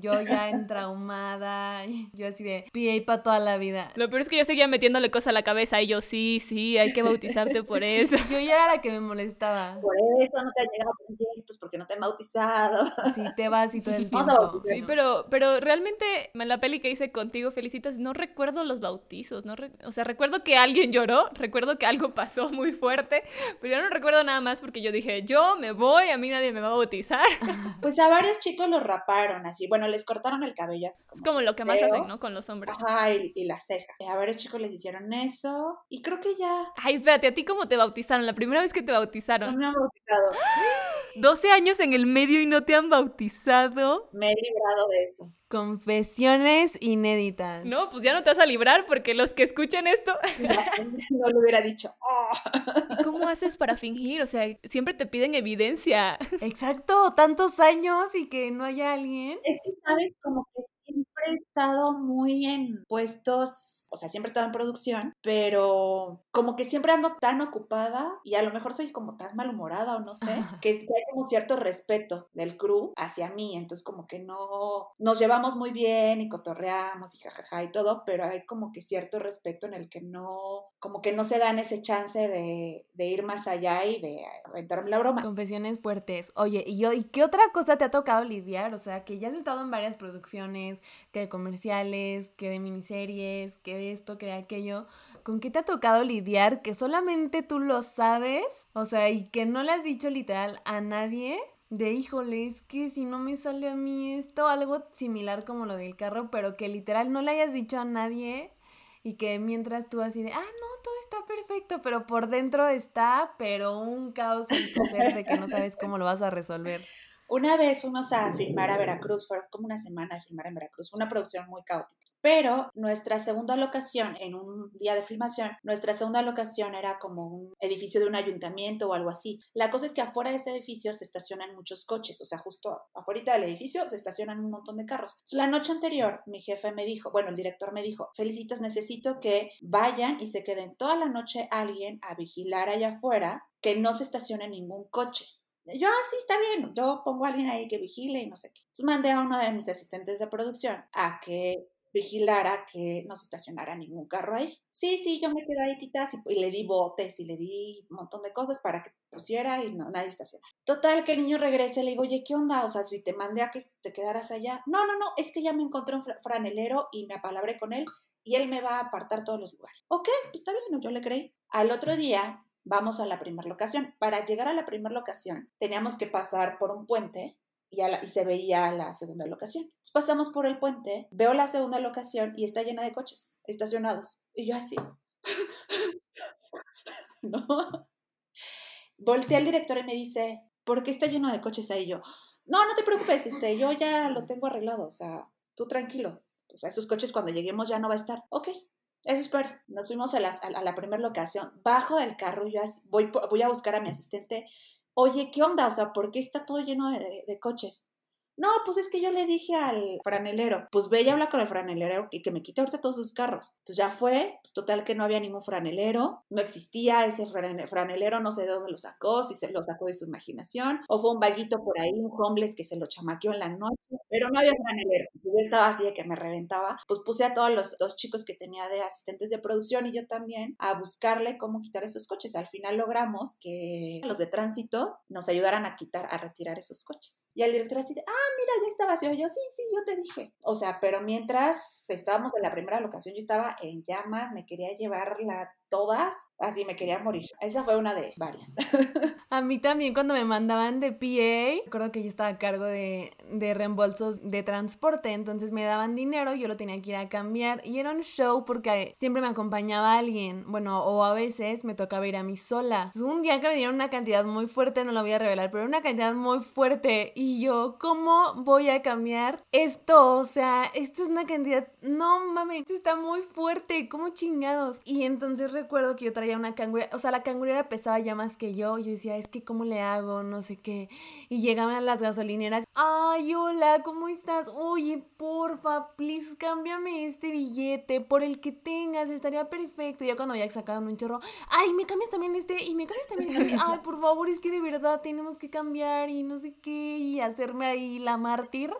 yo ya entraumada, yo así de PA para toda la vida. Lo peor es que yo seguía metiéndole cosas a la cabeza y yo sí, sí, hay que bautizarte por eso. (laughs) Yo ya era la que me molestaba. Por eso no te han llegado proyectos, porque no te han bautizado. Sí, te vas y todo el tiempo. Sí, pero, pero realmente en la peli que hice contigo, Felicitas, no recuerdo los bautizos, no re- o sea, recuerdo que alguien lloró, recuerdo que algo pasó muy fuerte, pero yo no recuerdo nada más porque yo dije, yo me voy, a mí nadie me va a bautizar. Pues a varios chicos los raparon así. Bueno, les cortaron el cabello así como. Es como lo que más hacen, ¿no? Con los hombres. Ajá, y, y la ceja. A varios chicos les hicieron eso. Y creo que ya. Ay, espérate, ¿a ti cómo te bautizaron? La primera vez que te No bautizaron. me han bautizado. (gasps) 12 años en el medio y no te han bautizado. Me he librado de eso. Confesiones inéditas. No, pues ya no te vas a librar porque los que escuchen esto, (laughs) No le hubiera dicho. "Oh". ¿y ¿cómo haces para fingir? O sea, siempre te piden evidencia. Exacto, tantos años y que no haya alguien. Es que, ¿sabes? Como que siempre estado muy en puestos, o sea, siempre he estado en producción, pero como que siempre ando tan ocupada y a lo mejor soy como tan malhumorada o no sé, que, hay como cierto respeto del crew hacia mí, entonces como que no, nos llevamos muy bien y cotorreamos y jajaja y todo, pero hay como que cierto respeto en el que no, como que no se dan ese chance de, de ir más allá y de aventarme la broma. Confesiones fuertes. Oye, ¿y, yo, ¿y qué otra cosa te ha tocado lidiar? O sea, que ya has estado en varias producciones, que de comerciales, que de miniseries, que de esto, que de aquello. ¿Con qué te ha tocado lidiar que solamente tú lo sabes? O sea, y que no le has dicho literal a nadie. De híjole, es que si no me sale a mí esto, algo similar como lo del carro, pero que literal no le hayas dicho a nadie y que mientras tú así de, ah, no, todo está perfecto, pero por dentro está, pero un caos ser de que no sabes cómo lo vas a resolver. Una vez fuimos a filmar a Veracruz, fue como una semana de filmar en Veracruz, una producción muy caótica. Pero nuestra segunda locación, en un día de filmación, nuestra segunda locación era como un edificio de un ayuntamiento o algo así. La cosa es que afuera de ese edificio se estacionan muchos coches, o sea, justo afuera del edificio se estacionan un montón de carros. La noche anterior, mi jefe me dijo, bueno, el director me dijo, Felicitas, necesito que vayan y se queden toda la noche alguien a vigilar allá afuera que no se estacione ningún coche. Yo, ah, sí, está bien, yo pongo a alguien ahí que vigile y no sé qué. Entonces mandé a uno de mis asistentes de producción a que vigilara que no se estacionara ningún carro ahí. Sí, sí, yo me quedé ahí, titas, y, y le di botes y le di un montón de cosas para que pusiera y no, nadie estacionara. Total, que el niño regrese, le digo, oye, ¿qué onda? O sea, si te mandé a que te quedaras allá. No, no, no, es que ya me encontré un fra- franelero y me apalabré con él y él me va a apartar todos los lugares. Ok, pues está bien, yo le creí. Al otro día vamos a la primera locación. Para llegar a la primera locación teníamos que pasar por un puente y, se veía la segunda locación. Pasamos por el puente, veo la segunda locación y está llena de coches estacionados. Y yo así. (laughs) no. Al director y me dice, ¿por qué está lleno de coches ahí? Yo, no, no te preocupes, este, yo ya lo tengo arreglado, o sea, tú tranquilo. O sea, esos coches cuando lleguemos ya no va a estar. Ok, eso espero. Nos fuimos a, las- a la, primera locación. Bajo del carro, yo voy, voy a buscar a mi asistente. Oye, ¿qué onda? O sea, ¿por qué está todo lleno de, de- coches? No, pues es que yo le dije al franelero, pues ve y habla con el franelero y que me quite ahorita todos sus carros. Entonces ya fue, pues total que no había ningún franelero, no existía ese frane- franelero, no sé de dónde lo sacó, si se lo sacó de su imaginación, o fue un vaguito por ahí, un homeless que se lo chamaqueó en la noche, pero no había franelero. Yo estaba así de que me reventaba, pues puse a todos los, los chicos que tenía de asistentes de producción y yo también a buscarle cómo quitar esos coches. Al final logramos que los de tránsito nos ayudaran a quitar, a retirar esos coches. Y el director así de, ah, mira, ya está vacío. Yo, sí, sí, yo te dije. O sea, pero mientras estábamos en la primera locación, yo estaba en llamas, me quería llevarla todas, así me quería morir. Esa fue una de varias. (laughs) A mí también cuando me mandaban de PA, recuerdo que yo estaba a cargo de, de reembolsos de transporte, entonces me daban dinero, yo lo tenía que ir a cambiar y era un show porque siempre me acompañaba alguien, bueno, o a veces me tocaba ir a mí sola. Entonces, un día que me dieron una cantidad muy fuerte, no lo voy a revelar, pero una cantidad muy fuerte y yo, ¿cómo voy a cambiar esto? O sea, esto es una cantidad, no mames, esto está muy fuerte, ¿cómo chingados? Y entonces recuerdo que yo traía una cangurera, o sea, la cangurera pesaba ya más que yo, y yo decía, es que cómo le hago, no sé qué. Y llegaban a las gasolineras, ay, hola, ¿cómo estás? Oye, porfa, please, cámbiame este billete por el que tengas, estaría perfecto. Ya cuando ya sacaban un chorro, ay, me cambias también este, y me cambias también este, ay, por favor, es que de verdad tenemos que cambiar y no sé qué, y hacerme ahí la mártir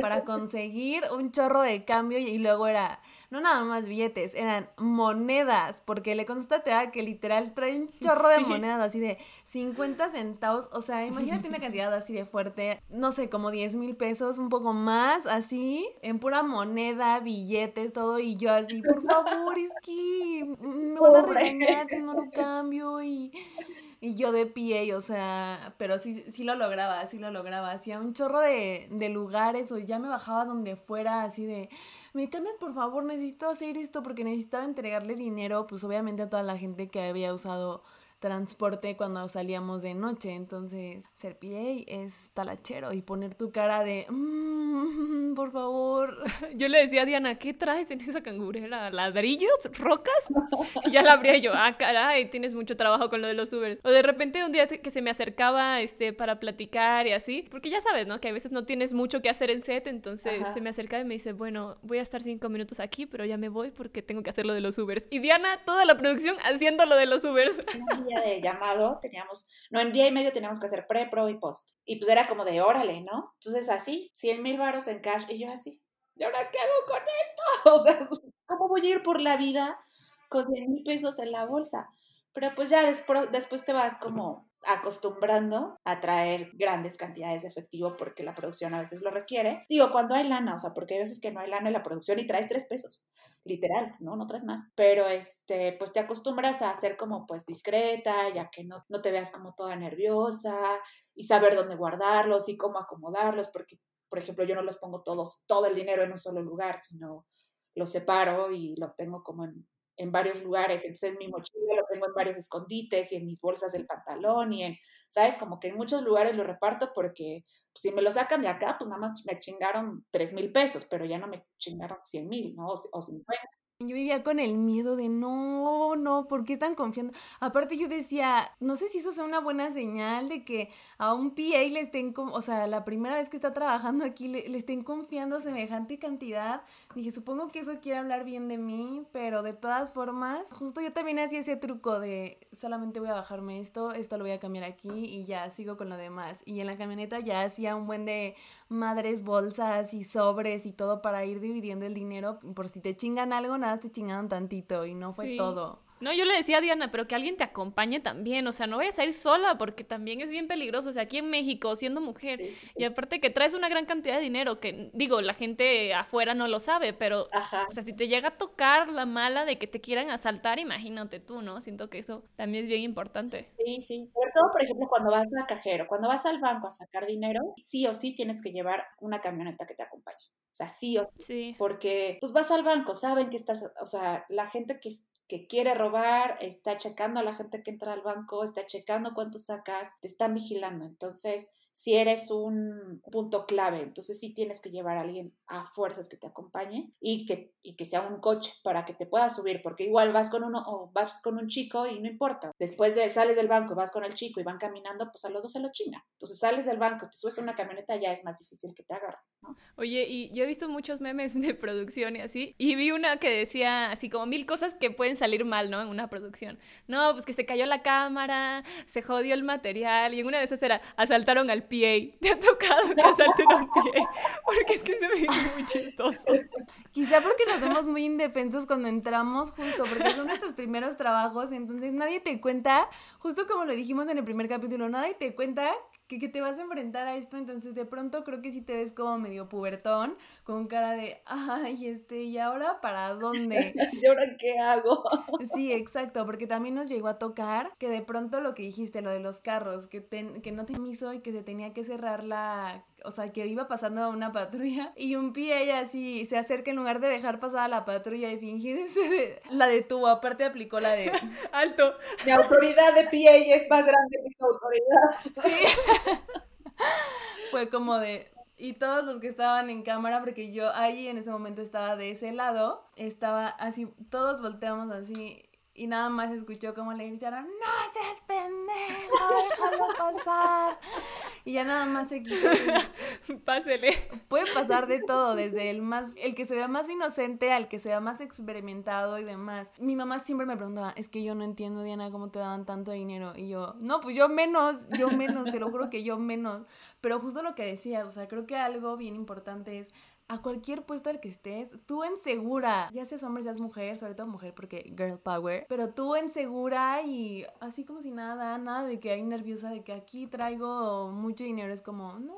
para conseguir un chorro de cambio y luego era no nada más billetes, eran monedas, porque le constaté a que literal trae un (laughs) chorro de monedas así de 50 centavos, o sea, imagínate una cantidad así de fuerte, no sé, como 10 mil pesos, un poco más, así, en pura moneda, billetes, todo, y yo así, por favor, es que me van a regañar si no lo cambio y... Y yo de pie, o sea, pero sí, sí lo lograba, sí lo lograba. Hacía un chorro de, de lugares o ya me bajaba donde fuera, así de, me cambias por favor, necesito hacer esto porque necesitaba entregarle dinero, pues obviamente a toda la gente que había usado transporte cuando salíamos de noche. Entonces, ser PA es talachero y poner tu cara de, mmm, por favor. (laughs) Yo le decía a Diana, ¿qué traes en esa cangurera? ¿Ladrillos? ¿Rocas? (laughs) Y ya la abría yo, ah, caray, tienes mucho trabajo con lo de los Uber. O de repente un día que se me acercaba este, para platicar y así, porque ya sabes, ¿no? Que a veces no tienes mucho que hacer en set, entonces se me acercaba y me dice, bueno, voy a estar cinco minutos aquí, pero ya me voy porque tengo que hacer lo de los Ubers. Y Diana, toda la producción haciendo lo de los Ubers de llamado teníamos, no, en día y medio teníamos que hacer pre, pro y post. Y pues era como de órale, ¿no? Entonces así, 100 mil varos en cash y yo así, ¿y ahora qué hago con esto? (laughs) O sea, ¿cómo voy a ir por la vida con 100 mil pesos en la bolsa? Pero pues ya después, te vas como acostumbrando a traer grandes cantidades de efectivo porque la producción a veces lo requiere. Digo, cuando hay lana, o sea, porque hay veces que no hay lana en la producción y traes tres pesos, literal, ¿no? No traes más. Pero, este, pues te acostumbras a ser como, pues, discreta, ya que no, no te veas como toda nerviosa y saber dónde guardarlos y cómo acomodarlos, porque, por ejemplo, yo no los pongo todos, todo el dinero en un solo lugar, sino los separo y lo tengo como en en varios lugares, entonces en mi mochila lo tengo en varios escondites y en mis bolsas del pantalón y en, ¿sabes? Como que en muchos lugares lo reparto porque pues, si me lo sacan de acá, pues nada más me chingaron 3 mil pesos, pero ya no me chingaron 100 mil, ¿no? O, o 50. Yo vivía con el miedo de no, no, ¿por qué están confiando? Aparte yo decía, no sé si eso sea una buena señal de que a un PA le estén, o sea, la primera vez que está trabajando aquí le, le, estén confiando semejante cantidad. Dije, supongo que eso quiere hablar bien de mí, pero de todas formas, justo yo también hacía ese truco de solamente voy a bajarme esto, esto lo voy a cambiar aquí y ya sigo con lo demás. Y en la camioneta ya hacía un buen de madres, bolsas y sobres y todo para ir dividiendo el dinero por si te chingan algo, te chingaron tantito y no fue todo. No, yo le decía a Diana, pero que alguien te acompañe también, o sea, no vayas a ir sola porque también es bien peligroso, o sea, aquí en México, siendo mujer, y aparte que traes una gran cantidad de dinero, que digo, la gente afuera no lo sabe, pero, o sea, si te llega a tocar la mala de que te quieran asaltar, imagínate tú, ¿no? Siento que eso también es bien importante. Sí, sí, sobre todo, por ejemplo, cuando vas a cajero, cuando vas al banco a sacar dinero, sí o sí tienes que llevar una camioneta que te acompañe. O sea, sí o sí. Porque pues vas al banco, saben que estás, o sea, la gente que, que quiere robar, está checando a la gente que entra al banco, está checando cuánto sacas, te están vigilando. Entonces, si eres un punto clave. Entonces sí tienes que llevar a alguien a fuerzas que te acompañe y que, y que sea un coche para que te puedas subir, porque igual vas con uno o vas con un chico y no importa. Después de sales del banco, vas con el chico y van caminando, pues a los dos se lo chingan. Entonces sales del banco, te subes a una camioneta, ya es más difícil que te agarren. Oye, y yo he visto muchos memes (laughs) de producción y así, y vi una que decía así como mil cosas que pueden salir mal, ¿no? En una producción. No, pues que se cayó la cámara, se jodió el material, y en una de esas era asaltaron al PA. (laughs) ¿Te ha tocado que asalten al PA? (laughs) Porque es que se ve muy chistoso. Quizá porque nos vemos muy indefensos cuando entramos justo, porque son nuestros primeros trabajos, entonces nadie te cuenta, justo como lo dijimos en el primer capítulo, nadie te cuenta que, que, te vas a enfrentar a esto, entonces de pronto creo que sí te ves como medio pubertón, con cara de, (laughs) ay, este, ¿y ahora para dónde? (laughs) ¿Y ahora qué hago? (laughs) sí, exacto, porque también nos llegó a tocar que de pronto lo que dijiste, lo de los carros, que, que no te hizo y que se tenía que cerrar la o sea, que iba pasando a una patrulla y un pie así se acerca en lugar de dejar pasar a la patrulla y fingirse, (laughs) la detuvo, aparte aplicó la de (laughs) alto. Mi autoridad de PA es más grande que su autoridad. Sí. (laughs) Fue como de, y todos los que estaban en cámara, porque yo ahí en ese momento estaba de ese lado, estaba así, todos volteamos así y nada más escuchó como le gritaron, no seas pendejo, déjalo pasar. Y ya nada más se quitó. (laughs) Pásele. Puede pasar de todo, desde el más, el que se vea más inocente al que se vea más experimentado y demás. Mi mamá siempre me preguntaba, es que yo no entiendo, Diana, cómo te daban tanto dinero. Y yo, no, pues yo menos, yo menos, te lo juro que yo menos. Pero justo lo que decías, o sea, creo que algo bien importante es a cualquier puesto al que estés, tú en segura, ya seas hombre, seas mujer, sobre todo mujer porque girl power, pero tú en segura y así como si nada, nada de que hay nerviosa de que aquí traigo mucho dinero, es como, no,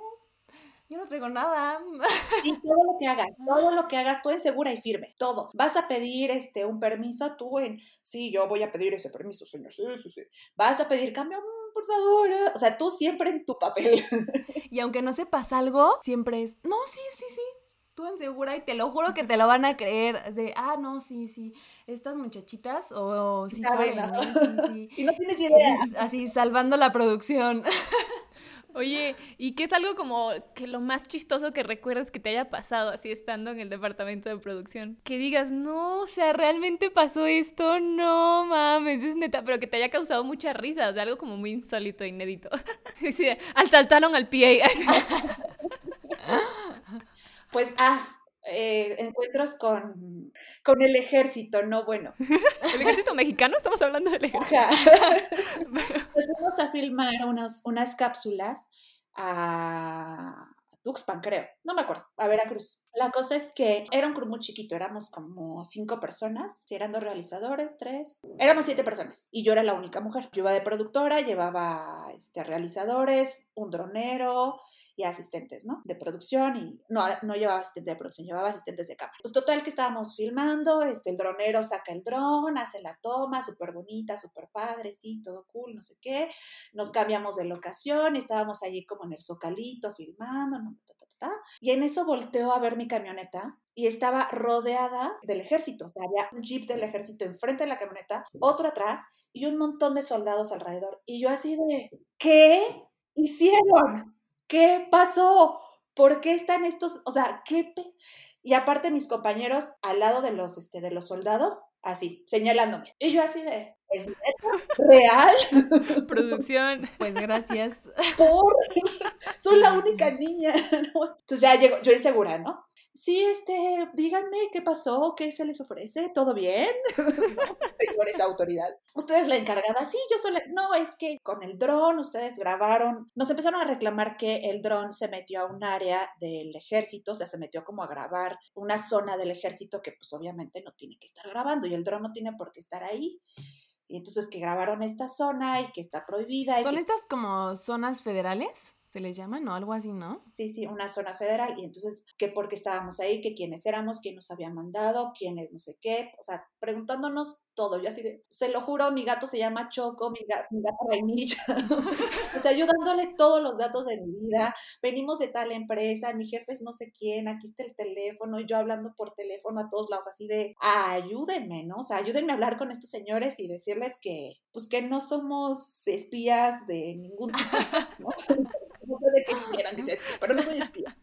yo no traigo nada. (laughs) Y todo lo que hagas, todo lo que hagas, tú en segura y firme, todo. Vas a pedir este un permiso, tú en, sí, yo voy a pedir ese permiso, señor, sí, sí, sí. Vas a pedir cambio, mm, por favor. O sea, tú siempre en tu papel. (laughs) Y aunque no sepas algo, siempre es, no, sí, sí, sí, tú en segura y te lo juro que te lo van a creer de, ah, no, sí, sí, estas muchachitas o sí saben, ¿no? Sí, sí. (laughs) Y no tienes idea. Así, salvando la producción. (laughs) Oye, ¿y qué es algo como que lo más chistoso que recuerdas que te haya pasado así estando en el departamento de producción? Que digas, no, o sea, realmente pasó esto, no mames, es neta, pero que te haya causado mucha risa, o sea, algo como muy insólito, inédito. (laughs) Sí, saltaron al pie. Pues, ah, eh, encuentros con, con el ejército, no bueno. (laughs) ¿El ejército mexicano? Estamos hablando del ejército. (laughs) (laughs) pues vamos a filmar unas, unas cápsulas a Tuxpan, creo. No me acuerdo, a Veracruz. La cosa es que era un crew muy chiquito, éramos como cinco personas, eran dos realizadores, tres. Éramos siete personas y yo era la única mujer. Yo iba de productora, llevaba este, realizadores, un dronero, y asistentes, ¿no? De producción y no, no llevaba asistentes de producción, llevaba asistentes de cámara. Pues total que estábamos filmando, este, el dronero saca el dron, hace la toma, súper bonita, súper padre, sí, todo cool, no sé qué. Nos cambiamos de locación, estábamos allí como en el zocalito filmando, ¿no? Y en eso volteo a ver mi camioneta y estaba rodeada del ejército. O sea, había un jeep del ejército enfrente de la camioneta, otro atrás y un montón de soldados alrededor. Y yo así de, ¿qué hicieron? ¿Qué pasó? ¿Por qué están estos? O sea, ¿qué? Y aparte mis compañeros al lado de los, este, de los soldados, así, señalándome. Y yo así de, ¿es real? (laughs) Producción. (laughs) Pues gracias. Por, soy la (laughs) única niña. Entonces ya llego, yo insegura, ¿no? Sí, este, díganme qué pasó, qué se les ofrece, ¿todo bien? (laughs) Señores autoridad. Ustedes la encargada, sí, yo soy la... No, es que con el dron ustedes grabaron, nos empezaron a reclamar que el dron se metió a un área del ejército, o sea, se metió como a grabar una zona del ejército que pues obviamente no tiene que estar grabando y el dron no tiene por qué estar ahí. Y entonces que grabaron esta zona y que está prohibida. ¿Son estas como zonas federales? Se les llama, ¿no? Algo así, ¿no? Sí, sí, una zona federal. Y entonces, ¿qué por qué estábamos ahí? ¿Qué quiénes éramos? ¿Quién nos había mandado? ¿Quiénes no sé qué? O sea, preguntándonos todo. Yo así de, se lo juro, mi gato se llama Choco, mi, gato, mi gata vainilla. o sea, yo dándole todos los datos de mi vida. Venimos de tal empresa, mi jefe es no sé quién, aquí está el teléfono, y yo hablando por teléfono a todos lados, así de, ayúdenme, ¿no? O sea, ayúdenme a hablar con estos señores y decirles que, pues que no somos espías de ningún tipo, ¿no? (laughs) (laughs) no puede que quieran que sea espía, pero no soy espía.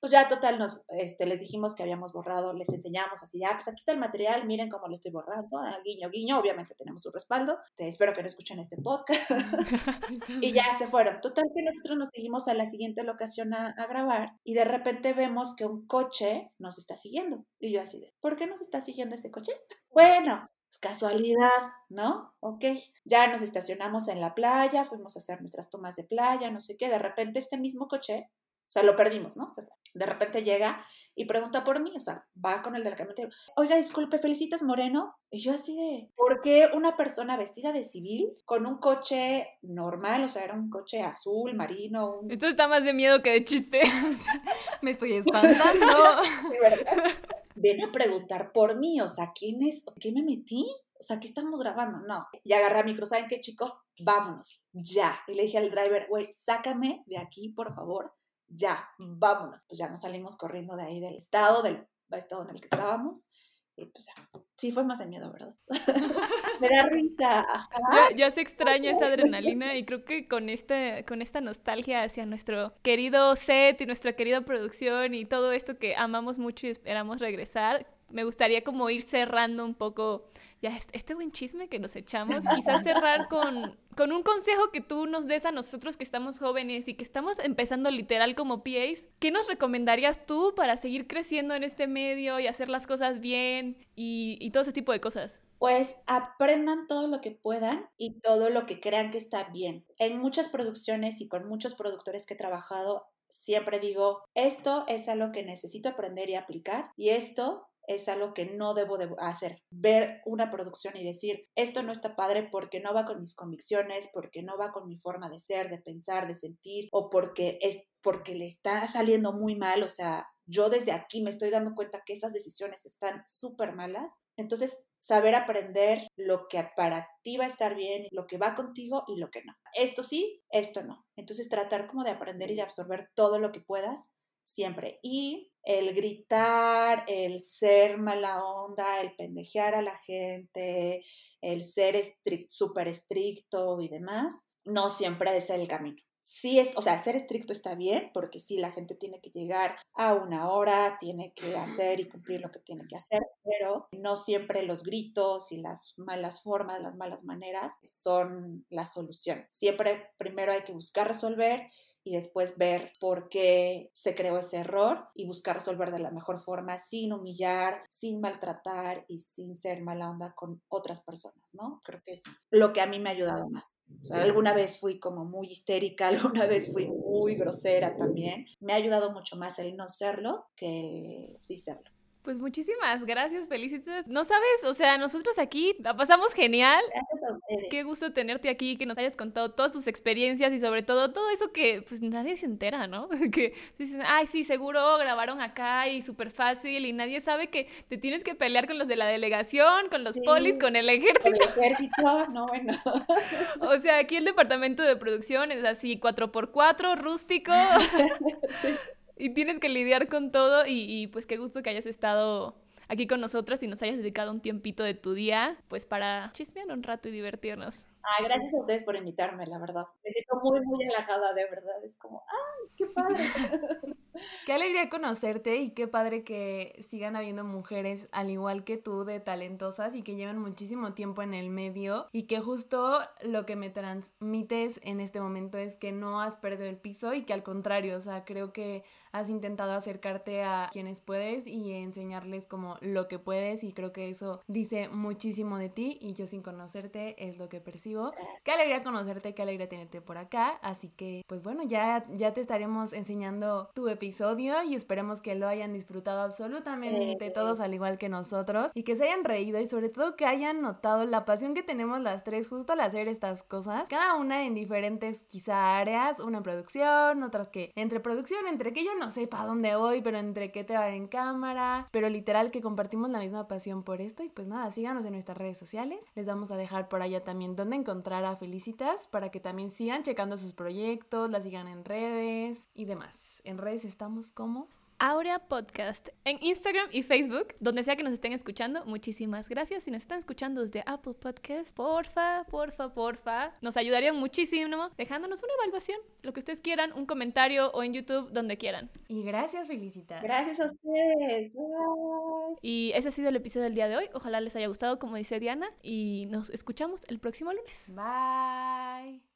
Pues ya total nos este, les dijimos que habíamos borrado, les enseñamos así, ya, pues aquí está el material, miren cómo lo estoy borrando, ah, guiño, guiño, obviamente tenemos su respaldo, Te, espero que no escuchen este podcast. (laughs) y ya se fueron. Total que nosotros nos seguimos a la siguiente locación a, a, grabar y de repente vemos que un coche nos está siguiendo. Y yo así de, ¿por qué nos está siguiendo ese coche? Bueno, casualidad, ¿no? Ok, ya nos estacionamos en la playa, fuimos a hacer nuestras tomas de playa, no sé qué, de repente este mismo coche, o sea, lo perdimos, ¿no? Se fue. De repente llega y pregunta por mí, o sea, va con el del camionero, oiga, disculpe, ¿felicitas Moreno? Y yo así de, ¿por qué una persona vestida de civil con un coche normal, o sea, era un coche azul, marino? Esto está más de miedo que de chiste. (laughs) Me estoy (laughs) espantando. Ven a preguntar por mí, o sea, ¿quién es? ¿Qué me metí? O sea, ¿qué estamos grabando? No. Y agarré a micro, ¿saben qué, chicos? Vámonos, ya. Y le dije al driver, güey, sácame de aquí, por favor ya, vámonos. Pues ya nos salimos corriendo de ahí del estado, del estado en el que estábamos. Y pues ya, sí fue más de miedo, ¿verdad? (laughs) Me da risa. Ya, ya, se extraña esa adrenalina y creo que con, este, con esta nostalgia hacia nuestro querido set y nuestra querida producción y todo esto que amamos mucho y esperamos regresar, me gustaría como ir cerrando un poco ya este buen chisme que nos echamos, quizás cerrar con, con un consejo que tú nos des a nosotros que estamos jóvenes y que estamos empezando literal como PAs. ¿Qué nos recomendarías tú para seguir creciendo en este medio y hacer las cosas bien y, y todo ese tipo de cosas? Pues aprendan todo lo que puedan y todo lo que crean que está bien. En muchas producciones y con muchos productores que he trabajado, siempre digo, esto es algo que necesito aprender y aplicar y esto es algo que no debo de hacer. Ver una producción y decir, esto no está padre porque no va con mis convicciones, porque no va con mi forma de ser, de pensar, de sentir, o porque es porque le está saliendo muy mal, o sea, yo desde aquí me estoy dando cuenta que esas decisiones están súper malas. Entonces, saber aprender lo que para ti va a estar bien, lo que va contigo y lo que no. Esto sí, esto no. Entonces, tratar como de aprender y de absorber todo lo que puedas siempre. Y el gritar, el ser mala onda, el pendejear a la gente, el ser súper estricto y demás, no siempre es el camino. Sí es, o sea, ser estricto está bien, porque sí, la gente tiene que llegar a una hora, tiene que hacer y cumplir lo que tiene que hacer, pero no siempre los gritos y las malas formas, las malas maneras son la solución. Siempre primero hay que buscar resolver y después ver por qué se creó ese error y buscar resolver de la mejor forma sin humillar, sin maltratar y sin ser mala onda con otras personas, ¿no? Creo que es lo que a mí me ha ayudado más. alguna vez fui como muy histérica, (laughs) alguna vez fui muy grosera también. Me ha ayudado mucho más el no serlo que el sí serlo. Pues muchísimas gracias, felicidades. No sabes, o sea, nosotros aquí la pasamos genial. Gracias a ustedes. Qué gusto tenerte aquí, que nos hayas contado todas tus experiencias y sobre todo todo eso que pues nadie se entera, ¿no? (laughs) Que dicen, ay, sí, seguro grabaron acá y súper fácil y nadie sabe que te tienes que pelear con los de la delegación, con los polis, con el ejército. Con el ejército, (laughs) no, bueno. o sea, aquí el departamento de producción es así, 4x4, rústico. (laughs) sí y tienes que lidiar con todo y, y, pues qué gusto que hayas estado aquí con nosotras y nos hayas dedicado un tiempito de tu día pues para chismear un rato y divertirnos. Ay, gracias a ustedes por invitarme, la verdad. Me siento muy, muy halagada, de verdad. Es como, ¡ay, qué padre! (laughs) qué alegría conocerte y qué padre que sigan habiendo mujeres al igual que tú de talentosas y que llevan muchísimo tiempo en el medio y que justo lo que me transmites en este momento es que no has perdido el piso y que al contrario, o sea, creo que has intentado acercarte a quienes puedes y enseñarles como lo que puedes y creo que eso dice muchísimo de ti y yo sin conocerte es lo que percibo. Qué alegría conocerte, qué alegría tenerte por acá, así que pues bueno, ya, ya te estaremos enseñando tu episodio y esperemos que lo hayan disfrutado absolutamente todos al igual que nosotros y que se hayan reído y sobre todo que hayan notado la pasión que tenemos las tres justo al hacer estas cosas, cada una en diferentes quizá áreas, una producción, otras que entre producción, entre que yo no sé para dónde voy, pero entre qué te va en cámara, pero literal que compartimos la misma pasión por esto y pues nada, síganos en nuestras redes sociales. Les vamos a dejar por allá también donde encontrar a Felicitas para que también sigan checando sus proyectos, la sigan en redes y demás. En redes estamos como Aurea Podcast en Instagram y Facebook, donde sea que nos estén escuchando. Muchísimas gracias. Si nos están escuchando desde Apple Podcast, porfa, porfa, porfa, nos ayudaría muchísimo dejándonos una evaluación, lo que ustedes quieran, un comentario o en YouTube, donde quieran. Y gracias, Felicita. Gracias a ustedes. Y ese ha sido el episodio del día de hoy. Ojalá les haya gustado, como dice Diana, y nos escuchamos el próximo lunes. Bye.